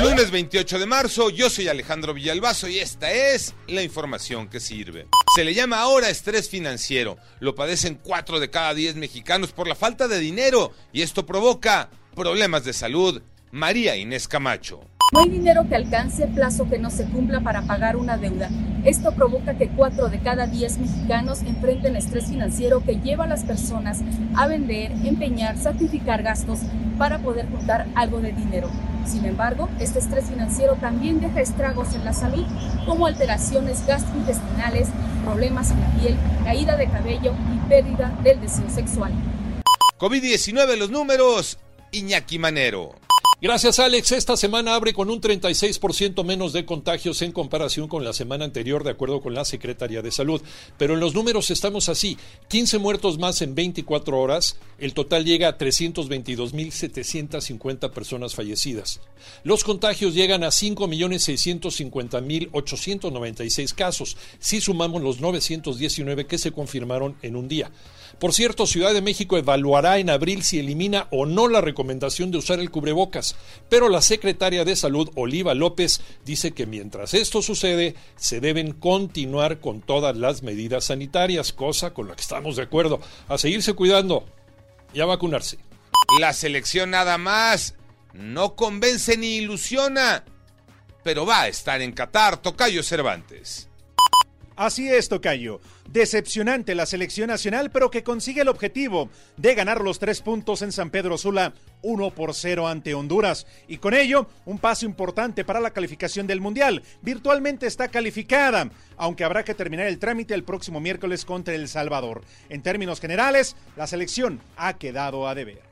Lunes 28 de marzo, yo soy Alejandro Villalbazo y esta es la información que sirve. Se le llama ahora estrés financiero. Lo padecen 4 de cada 10 mexicanos por la falta de dinero y esto provoca problemas de salud. María Inés Camacho. No hay dinero que alcance, plazo que no se cumpla para pagar una deuda. Esto provoca que 4 de cada 10 mexicanos enfrenten estrés financiero que lleva a las personas a vender, empeñar, sacrificar gastos para poder juntar algo de dinero. Sin embargo, este estrés financiero también deja estragos en la salud, como alteraciones gastrointestinales, problemas en la piel, caída de cabello y pérdida del deseo sexual. COVID-19, los números, Iñaki Manero. Gracias Alex. Esta semana abre con un 36% menos de contagios en comparación con la semana anterior, de acuerdo con la Secretaría de Salud. Pero en los números estamos así. 15 muertos más en 24 horas. El total llega a 322.750 personas fallecidas. Los contagios llegan a 5.650.896 casos, si sumamos los 919 que se confirmaron en un día. Por cierto, Ciudad de México evaluará en abril si elimina o no la recomendación de usar el cubrebocas, pero la secretaria de Salud, Oliva López, dice que mientras esto sucede, se deben continuar con todas las medidas sanitarias, cosa con la que estamos de acuerdo, a seguirse cuidando y a vacunarse. La selección nada más no convence ni ilusiona, pero va a estar en Qatar, Tocayo Cervantes. Así es, Tocayo. Decepcionante la selección nacional, pero que consigue el objetivo de ganar los tres puntos en San Pedro Sula, 1 por 0 ante Honduras. Y con ello, un paso importante para la calificación del Mundial. Virtualmente está calificada, aunque habrá que terminar el trámite el próximo miércoles contra El Salvador. En términos generales, la selección ha quedado a deber.